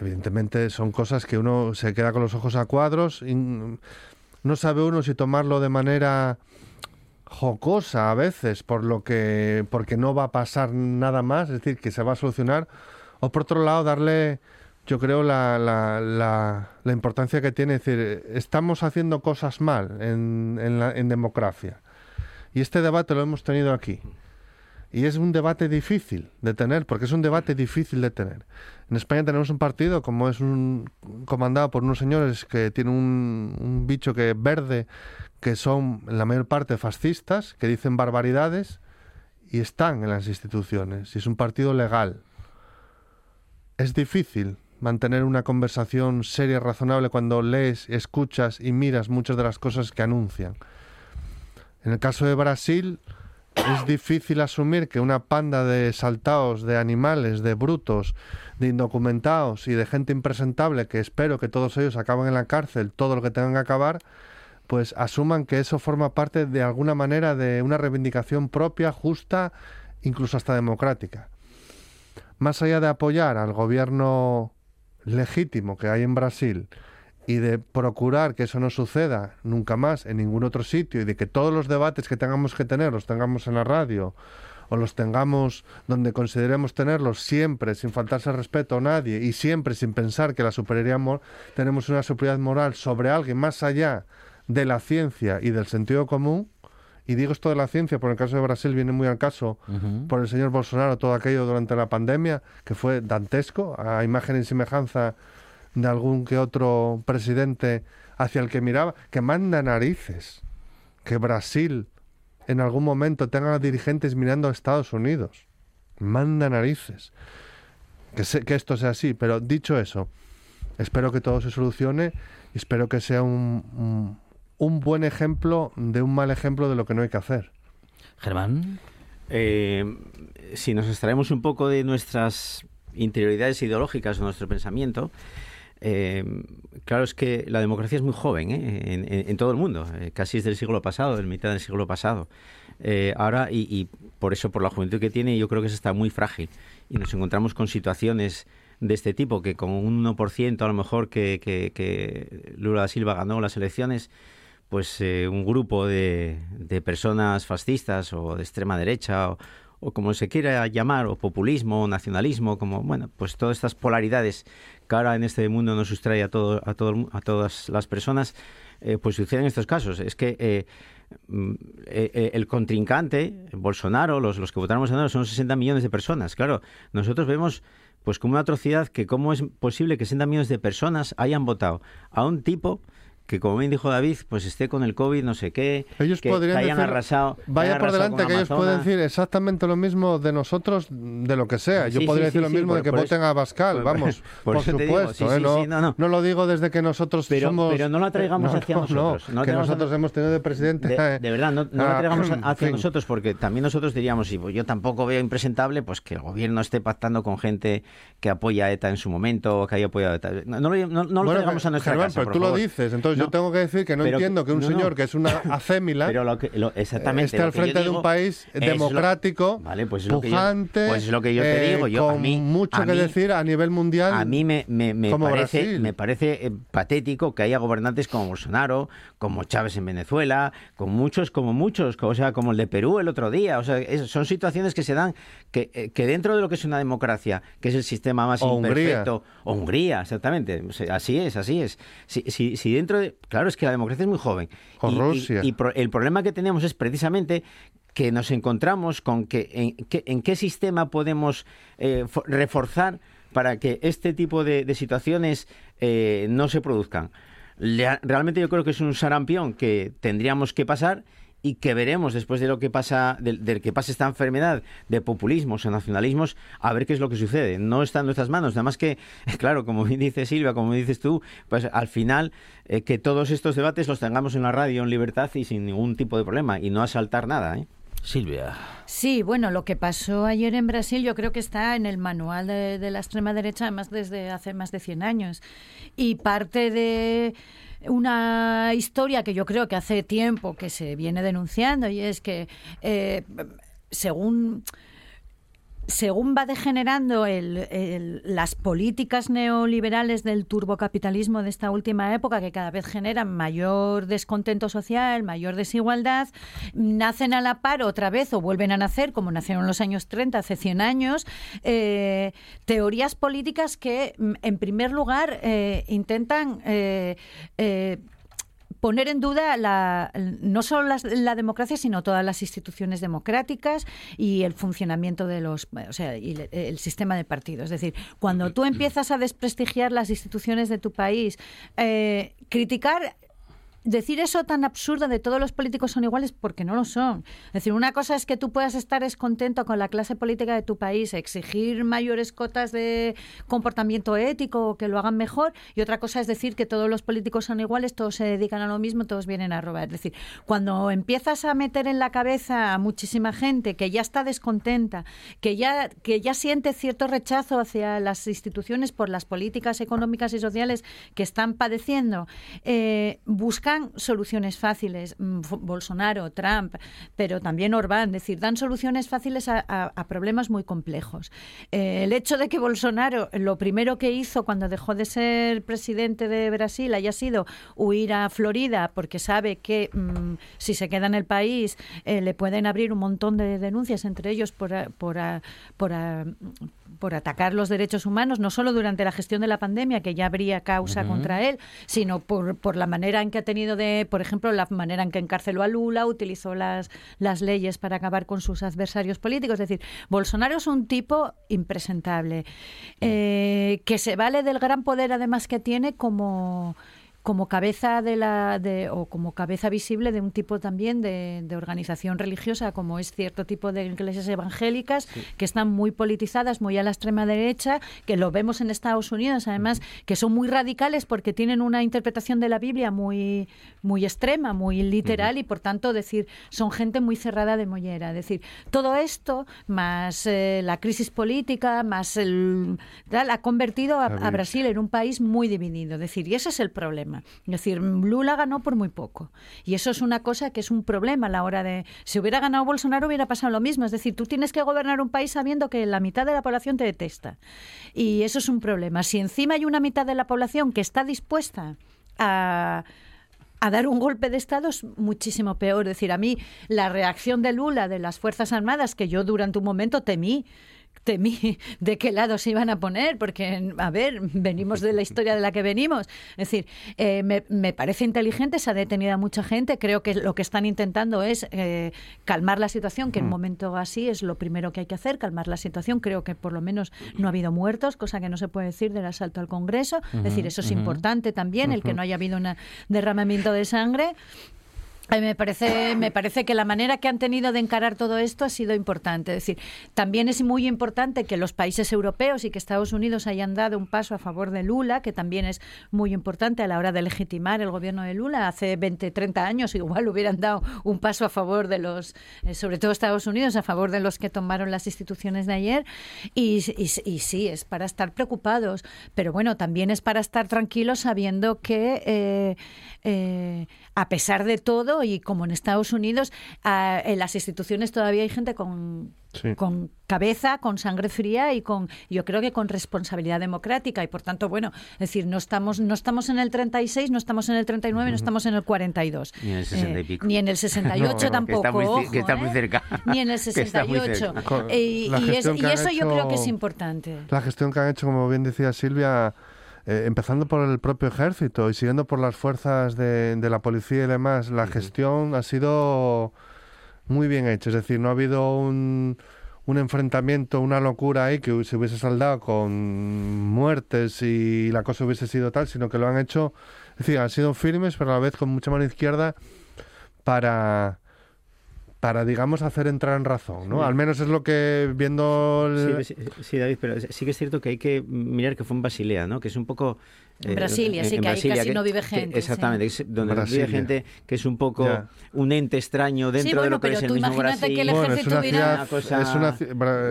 Evidentemente son cosas que uno se queda con los ojos a cuadros y no sabe uno si tomarlo de manera jocosa a veces por lo que porque no va a pasar nada más, es decir, que se va a solucionar o por otro lado darle yo creo la, la, la, importancia que tiene, es decir, estamos haciendo cosas mal en, en, democracia. Y este debate lo hemos tenido aquí. Y es un debate difícil de tener, porque es un debate difícil de tener. En España tenemos un partido, como es un comandado por unos señores que tienen un, un bicho que verde, que son en la mayor parte fascistas, que dicen barbaridades y están en las instituciones. Y es un partido legal. Es difícil mantener una conversación seria y razonable cuando lees, escuchas y miras muchas de las cosas que anuncian. En el caso de Brasil, es difícil asumir que una panda de saltaos, de animales, de brutos, de indocumentados y de gente impresentable, que espero que todos ellos acaben en la cárcel, todo lo que tengan que acabar, pues asuman que eso forma parte de alguna manera de una reivindicación propia, justa, incluso hasta democrática. Más allá de apoyar al gobierno legítimo que hay en Brasil y de procurar que eso no suceda nunca más en ningún otro sitio y de que todos los debates que tengamos que tener los tengamos en la radio o los tengamos donde consideremos tenerlos siempre sin faltarse respeto a nadie y siempre sin pensar que la superioridad mo- tenemos una superioridad moral sobre alguien más allá de la ciencia y del sentido común y digo esto de la ciencia, por el caso de Brasil viene muy al caso por el señor Bolsonaro todo aquello durante la pandemia, que fue dantesco, a imagen y semejanza de algún que otro presidente hacia el que miraba, que manda narices que Brasil en algún momento tenga dirigentes mirando a Estados Unidos. Manda narices. Que, se- que esto sea así, pero dicho eso, espero que todo se solucione y espero que sea un, un, un buen ejemplo de un mal ejemplo de lo que no hay que hacer. Germán. Eh, si nos extraemos un poco de nuestras interioridades ideológicas o nuestro pensamiento, eh, claro, es que la democracia es muy joven ¿eh? en, en- en todo el mundo, eh, casi es del siglo pasado, del mitad del siglo pasado. Eh, ahora, y, y por eso, por la juventud que tiene, yo creo que se está muy frágil. Y nos encontramos con situaciones de este tipo, que con un 1% a lo mejor que, que, que Lula da Silva ganó las elecciones, pues eh, un grupo de, de personas fascistas o de extrema derecha o, como se quiera llamar, o populismo, o nacionalismo, como, bueno, pues todas estas polaridades que ahora en este mundo nos sustrae a, todo, a, todas las personas, eh, pues suceden estos casos. Es que eh, mm, el contrincante, Bolsonaro, los, los que votaron Bolsonaro son 60 millones de personas. Claro, nosotros vemos pues como una atrocidad que cómo es posible que 60 millones de personas hayan votado a un tipo que como bien dijo David, pues esté con el COVID, no sé qué, Ellos que, podrían que hayan decir, arrasado. vaya hayan por arrasado delante que ellos pueden decir exactamente lo mismo de nosotros, de lo que sea. Yo Sí, podría sí, decir sí, lo mismo por- de que voten eso- a Bascal, vamos, por digo, supuesto. ¿eh? no, sí, no, no. lo digo desde que nosotros Pero- somos... pero no la traigamos hacia no, nosotros, no, no la que nosotros a- hemos tenido de presidente... De, de verdad, no, Ah, lo traigamos hacia fin. nosotros porque también nosotros diríamos, y pues yo tampoco veo impresentable pues que el gobierno esté pactando con gente que apoya a ETA en su momento o que haya apoyado a ETA. No, lo- no- no lo Bueno, traigamos a nuestra Germán, casa, pero tú lo dices, entonces yo No, tengo que decir que no pero- entiendo que un no, señor que es una acémila Pero lo que, lo- exactamente. esté al frente de un país democrático, vale, pues es lo que yo- pujante, pues es lo que yo te eh, digo. Yo, con a mí, mucho a que decir a nivel mundial. A mí me, me, me parece, Brasil. me parece eh, patético que haya gobernantes como Bolsonaro, como Chávez en Venezuela, con muchos, como muchos, o sea, como el de Perú el otro día. O sea, es- son situaciones que se dan que, eh, que dentro de lo que es una democracia, que es el sistema más O Hungría. imperfecto, o Hungría, exactamente. Así es, así es. Si, si, si dentro de. Claro, es que la democracia es muy joven. O Y- Rusia. y pro- el problema que tenemos es precisamente que nos encontramos con que en, qué- en qué sistema podemos eh, fo- reforzar para que este tipo de, de situaciones eh, no se produzcan. Le- realmente yo creo que es un sarampión que tendríamos que pasar y que veremos después de lo que pasa, del, del que pase esta enfermedad de populismos o nacionalismos, a ver qué es lo que sucede. No está en nuestras manos, nada más que, claro, como bien dice Silvia, como dices tú, pues al final eh, que todos estos debates los tengamos en la radio en libertad y sin ningún tipo de problema y no asaltar nada. ¿eh? Silvia. Sí, bueno, lo que pasó ayer en Brasil yo creo que está en el manual de, de la extrema derecha además desde hace más de 100 años. Y parte de una historia que yo creo que hace tiempo que se viene denunciando y es que eh, según según va degenerando el- las políticas neoliberales del turbocapitalismo de esta última época, que cada vez generan mayor descontento social, mayor desigualdad, nacen a la par otra vez o vuelven a nacer, como nacieron en los años 30, hace 100 años, eh, teorías políticas que, mm, en primer lugar, eh, intentan... eh, poner en duda la, no solo las- la democracia, sino todas las instituciones democráticas y el funcionamiento de los, o sea, y el sistema de partidos. Es decir, cuando tú empiezas a desprestigiar las instituciones de tu país, eh, criticar decir eso tan absurdo de todos los políticos son iguales porque no lo son. Es decir, una cosa es que tú puedas estar descontento con la clase política de tu país, exigir mayores cotas de comportamiento ético o que lo hagan mejor, y otra cosa es decir que todos los políticos son iguales, todos se dedican a lo mismo, todos vienen a robar. Es decir, cuando empiezas a meter en la cabeza a muchísima gente que ya está descontenta, que ya, que ya siente cierto rechazo hacia las instituciones por las políticas económicas y sociales que están padeciendo, eh, buscan soluciones fáciles. Mm, Bolsonaro, Trump, pero también Orbán, es decir, dan soluciones fáciles a, problemas muy complejos. Eh, el hecho de que Bolsonaro lo primero que hizo cuando dejó de ser presidente de Brasil haya sido huir a Florida porque sabe que mm, si se queda en el país eh, le pueden abrir un montón de denuncias, entre ellos por, por, por atacar los derechos humanos, no solo durante la gestión de la pandemia, que ya habría causa contra él, sino por, por la manera en que ha tenido de, por ejemplo, la manera en que encarceló a Lula, utilizó las, las leyes para acabar con sus adversarios políticos. Es decir, Bolsonaro es un tipo impresentable, eh, que se vale del gran poder además que tiene como como cabeza de la de, o como cabeza visible de un tipo también de, de organización religiosa, como es cierto tipo de iglesias evangélicas que están muy politizadas, muy a la extrema derecha, que lo vemos en Estados Unidos, además, que son muy radicales porque tienen una interpretación de la Biblia muy, muy extrema, muy literal y por tanto decir son gente muy cerrada de mollera. Decir, todo esto más eh, la crisis política, más el tal, ha convertido a, a Brasil en un país muy dividido. Decir, y ese es el problema. Es decir, Lula ganó por muy poco. Y eso es una cosa que es un problema a la hora de. Si hubiera ganado Bolsonaro, hubiera pasado lo mismo. Es decir, tú tienes que gobernar un país sabiendo que la mitad de la población te detesta. Y eso es un problema. Si encima hay una mitad de la población que está dispuesta a a dar un golpe de Estado es muchísimo peor. Es decir, a mí la reacción de Lula, de las Fuerzas Armadas, que yo durante un momento temí, temí de qué lado se iban a poner, porque, a ver, venimos de la historia de la que venimos. Es decir, eh, me, me parece inteligente, se ha detenido a mucha gente, creo que lo que están intentando es eh, calmar la situación, que en un momento así es lo primero que hay que hacer, calmar la situación. Creo que por lo menos no ha habido muertos, cosa que no se puede decir del asalto al Congreso. es decir, eso es importante también, el que no haya habido un derramamiento de sangre. Me parece, me parece que la manera que han tenido de encarar todo esto ha sido importante. Es decir, también es muy importante que los países europeos y que Estados Unidos hayan dado un paso a favor de Lula, que también es muy importante a la hora de legitimar el gobierno de Lula. Hace 20, 30 años igual hubieran dado un paso a favor de los, eh, sobre todo Estados Unidos, a favor de los que tomaron las instituciones de ayer. Y, y- y sí, es para estar preocupados, pero bueno, también es para estar tranquilos sabiendo que eh, eh, a pesar de todo, y como en Estados Unidos, ah, en las instituciones todavía hay gente con, Sí. con cabeza, con sangre fría y con, yo creo que con responsabilidad democrática. Y por tanto, bueno, es decir, no estamos, no estamos en el 36, no estamos en el 39, no estamos en el 42. Ni en el 60 y Eh, pico. ni en el 68 No, que tampoco. está muy ojo, que está muy ¿eh? cerca. Ni en el Que está muy 68. cerca. Con Eh, y, y es- y que eso yo creo que es hecho- importante. La gestión que han hecho, como bien decía Silvia, eh, empezando por el propio ejército y siguiendo por las fuerzas de, de la policía y demás, la gestión ha sido muy bien hecha. Es decir, no ha habido un, un enfrentamiento, una locura ahí que se hubiese saldado con muertes y la cosa hubiese sido tal, sino que lo han hecho, es decir, han sido firmes, pero a la vez con mucha mano izquierda para para digamos hacer entrar en razón, ¿no? Sí. Al menos es lo que viendo el- Sí, sí, sí, David, pero sí que es cierto que hay que mirar que fue en Basilea, ¿no? Que es un poco... En Brasilia, sí, que ahí casi no vive gente, sí. exactamente, que es donde Brasilia. vive gente que es un poco Ya. un ente extraño dentro Sí, de bueno, lo que pero es el tú mismo imagínate Brasil. que el Bueno, es ejército una hubiera- ciudad, Una cosa- es una,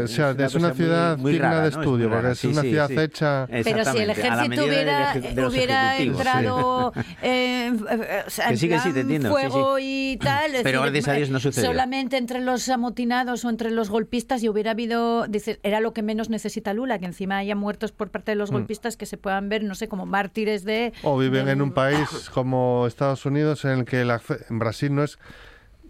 o sea, es una cosa muy- ciudad muy digna rara, de ¿no? Es estudio, porque rara, es sí, una sí, ciudad sí. hecha... Pero si el ejército hubiera, de los hubiera sí. entrado eh, eh, o sea, Que en sí, que sí, te plan entiendo, sí, fuego y tal, Pero gracias a Dios no sucedió. solamente entre los amotinados o entre los golpistas y hubiera habido, era lo que menos necesita Lula, que encima haya muertos por parte de los golpistas que se puedan ver, no sé, como mártires de... O viven en un país como Estados Unidos en el que el acce- en Brasil no es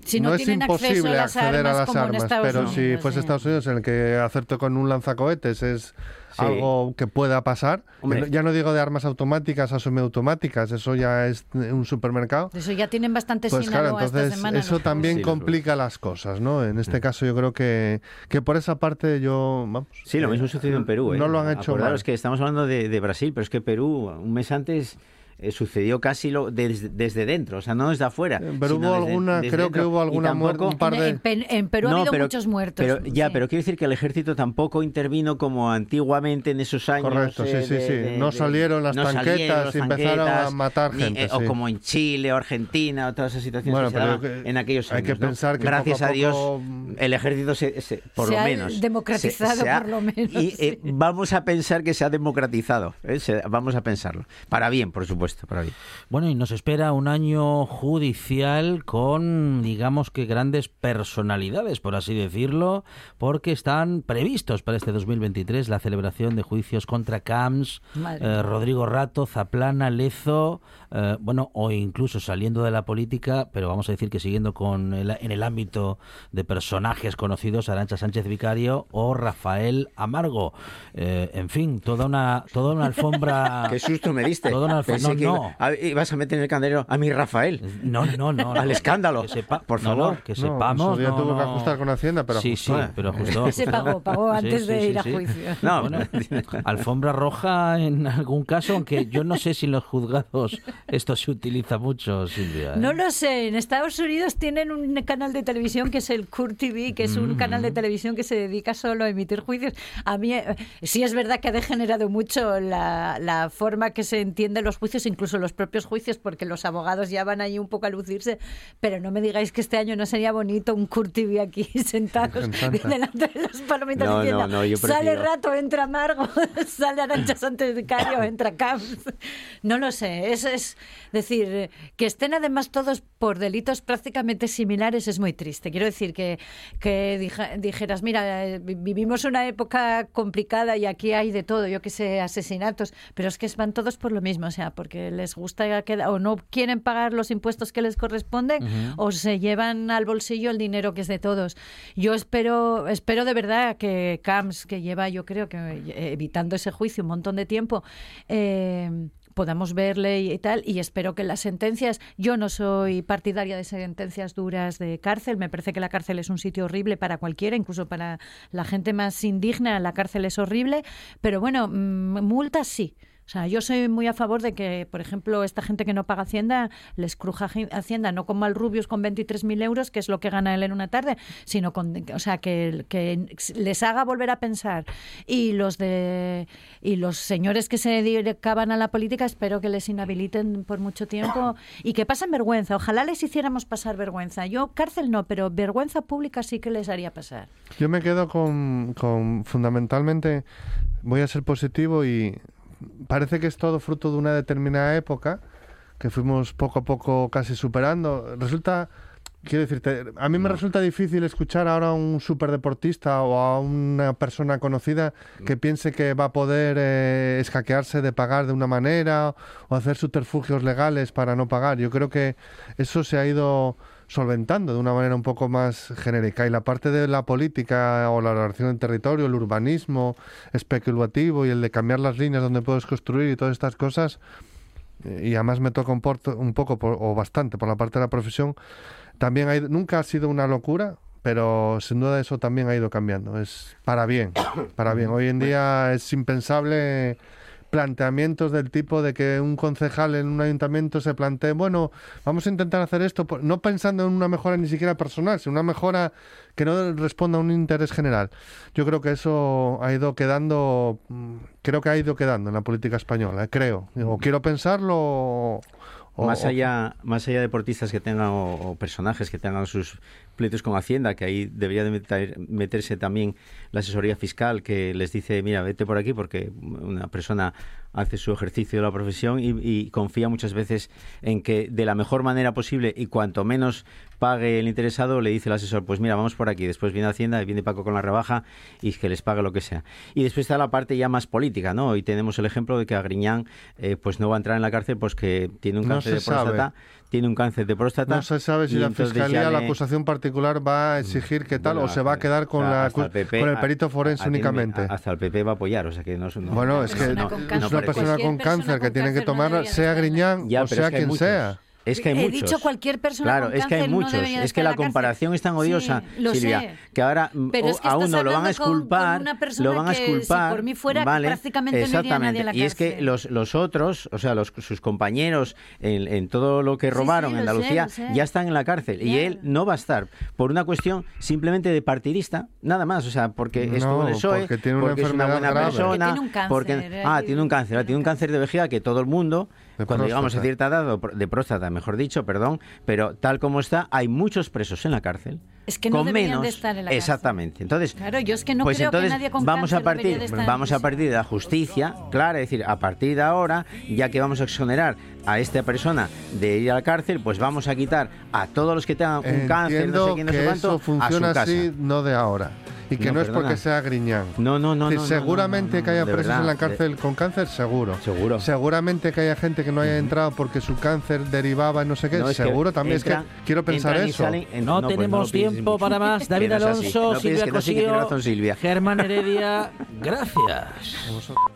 Si no no es tienen acceso a imposible las acceder a armas las como en armas, pero si Unidos, fuese sí. Estados Unidos en el que hacerte con un lanzacohetes es Sí. algo que pueda pasar, Hombre. no- ya no digo de armas automáticas o semiautomáticas, eso ya es un supermercado. Eso ya tienen bastante Pues claro, Sinaloa esta entonces semana. eso los también Sí, complica las cosas, ¿no? En este caso yo creo que, que por esa parte yo, vamos... Sí, lo eh, mismo sucedió en Perú. ¿eh? No lo han hecho Acordaros mal. que estamos hablando de, de Brasil, pero es que Perú, un mes antes, eh, sucedió casi lo desde, desde dentro, o sea, no desde afuera. Pero sino hubo desde- alguna, desde creo que hubo alguna muerte, tampoco- un par En, de... en Pe- en Perú ha habido pero- muchos muertos. Pero, ya, sí. pero quiero decir que el ejército tampoco intervino como antiguamente en esos años. Correcto, sí, eh, sí, de- sí. de- No salieron las tanquetas y empezaron a matar ni- gente, eh, O como en Chile o Argentina o todas esas situaciones Bueno, que se pero daban que- en aquellos hay años. que ¿no? pensar que Gracias poco a Dios poco- el ejército se, se- por Se lo ha menos democratizado, ha- por lo menos, Y eh, vamos a pensar que se ha democratizado. ¿eh? Vamos a pensarlo. Para bien, por supuesto, para. Bueno, y nos espera un año judicial con, digamos que grandes personalidades, por así decirlo, porque están previstos para este 2023 la celebración de juicios contra Camps, eh. Rodrigo Rato, Zaplana, Lezo, eh, bueno, o incluso saliendo de la política, pero vamos a decir que siguiendo con el- en el ámbito de personajes conocidos, Arancha Sánchez Vicario o Rafael Amargo. Eh, en fin, toda una, toda una alfombra... Qué susto me diste. Toda una alfombra- Pensé no, que no. vas a meter en el candelero a mi Rafael. No, no, no. Al no. escándalo. Que sepa- Por no, favor. no, que No, sepamos. no, tuvo que no. ajustar con Hacienda, pero Sí, ajustó. sí, pero ajustó. Se pagó, pagó antes sí, de sí, ir a juicio. No, Bueno, alfombra roja en algún caso, aunque yo no sé si en los juzgados esto se utiliza mucho, Silvia. ¿eh? No lo sé. En Estados Unidos tienen un canal de televisión que es el Court TV, que es un Mm. canal de televisión que se dedica solo a emitir juicios. A mí eh, sí es verdad que ha degenerado mucho la, la forma que se entienden los juicios, incluso los propios juicios, porque los abogados ya van ahí un poco a lucirse. Pero no me digáis que este año no sería bonito un Court TV aquí sentados delante de las palomitas No, diciendo no, no, yo sale rato, entra Margo, sale Arancha Sánchez Vicario, entra Camps. No lo sé. Es, es decir, que estén además todos por delitos prácticamente similares es muy triste. Quiero decir que, que dija- dijeras, mira, eh, vi- vivimos una época complicada y aquí hay de todo, yo que sé, asesinatos, pero es que van todos por lo mismo, o sea, porque les gusta o no quieren pagar los impuestos que les corresponden o se llevan al bolsillo el dinero que es de todos. Yo espero, espero de verdad que Camps, que lleva, yo creo que eh, evitando ese juicio un montón de tiempo, eh, podamos verle y tal, y espero que las sentencias, yo no soy partidaria de sentencias duras de cárcel, me parece que la cárcel es un sitio horrible para cualquiera, incluso para la gente más indigna, la cárcel es horrible, pero bueno, mm, multas sí. O sea, yo soy muy a favor de que, por ejemplo, esta gente que no paga Hacienda, les cruja Haci- Hacienda, no como al Rubius con 23.000 euros, que es lo que gana él en una tarde, sino con, o sea, que, que les haga volver a pensar. Y los de y los señores que se dedicaban a la política, espero que les inhabiliten por mucho tiempo y que pasen vergüenza. Ojalá les hiciéramos pasar vergüenza. Yo, cárcel no, pero vergüenza pública sí que les haría pasar. Yo me quedo con, con fundamentalmente, voy a ser positivo y parece que es todo fruto de una determinada época que fuimos poco a poco casi superando. Resulta, quiero decirte, a mí me resulta difícil escuchar ahora a un superdeportista o a una persona conocida que piense que va a poder eh, escaquearse de pagar de una manera o hacer subterfugios legales para no pagar. Yo creo que eso se ha ido solventando de una manera un poco más genérica. Y la parte de la política o la relación del territorio, el urbanismo especulativo y el de cambiar las líneas donde puedes construir y todas estas cosas, eh, y además me toca un, un poco o bastante por la parte de la profesión, también nunca ha sido una locura, pero sin duda eso también ha ido cambiando. Es para bien, para bien. Hoy en día es impensable planteamientos del tipo de que un concejal en un ayuntamiento se plantee, bueno, vamos a intentar hacer esto, no pensando en una mejora ni siquiera personal, sino una mejora que no responda a un interés general. Yo creo que eso ha ido quedando, mm, creo que ha ido quedando en la política española, eh, creo. O quiero pensarlo o... más allá más allá de deportistas que tengan o, o personajes que tengan sus pleitos con Hacienda, que ahí debería de meter- meterse también la asesoría fiscal que les dice, mira, vete por aquí porque una persona hace su ejercicio de la profesión y, y confía muchas veces en que de la mejor manera posible y cuanto menos pague el interesado, le dice el asesor, pues mira, vamos por aquí. Después viene Hacienda, viene Paco con la rebaja y que les pague lo que sea. Y después está la parte ya más política, ¿no? Y tenemos el ejemplo de que a Griñán eh, pues no va a entrar en la cárcel pues que tiene un No cáncer de próstata. sabe. Tiene un cáncer de próstata. No se sabe si la fiscalía, la acusación particular va a exigir que tal Bueno, o se va a quedar con, o sea, la, el PP con el perito forense a- únicamente. a- Hasta el PP va a apoyar, o sea que no es un- Bueno, es que no- es una persona con cáncer que tiene que de sea Griñán Ya, o sea quien muchos. sea. Es que hay He muchos. dicho cualquier persona Claro, con es que hay no muchos. es que la comparación es tan Sí, odiosa, lo Silvia, sé. que ahora mm, Pero o- es que a uno lo van a hablando con- con exculpar, una persona lo van a que, si exculpar. por mí fuera, vale, prácticamente no iría nadie a la exactamente. Y es que los, los otros, o sea, los, sus compañeros en, en todo lo que robaron sí, en Andalucía sé. ya están en la cárcel y él no va a estar por una cuestión simplemente de partidista, nada más, o sea, porque estuvo en el No, PSOE, porque tiene una porque es una buena grave. persona, Porque tiene un cáncer, porque- eh, ah, tiene un cáncer, tiene un cáncer de vejiga que todo el mundo cuando llegamos a cierta edad o de próstata, mejor dicho, perdón, pero tal como está, hay muchos presos en la cárcel. Es que no con deberían menos, de estar en la cárcel. Exactamente. Entonces, Claro, yo es que no pues creo que nadie con vamos a partir, de estar en vamos a partir de la justicia, claro, es decir, a partir de ahora, ya que vamos a exonerar a esta persona de ir a la cárcel, pues vamos a quitar a todos los que tengan un cáncer, no sé Entiendo quién, no sé que cuánto, eso funciona a su casa. así, no de ahora. Y que No, no, es perdona. porque sea Griñán. No, no, no, seguramente no, no, que haya presos verdad, en la de- cárcel con cáncer, seguro. Seguro. Seguramente que haya gente que no haya entrado porque su cáncer derivaba en no sé qué. No, es que seguro también. es que quiero pensar eso. salen- en- No, pues tenemos tiempo mucho. para más. David. Alonso, Cosío, Silvia. Germán Heredia, gracias.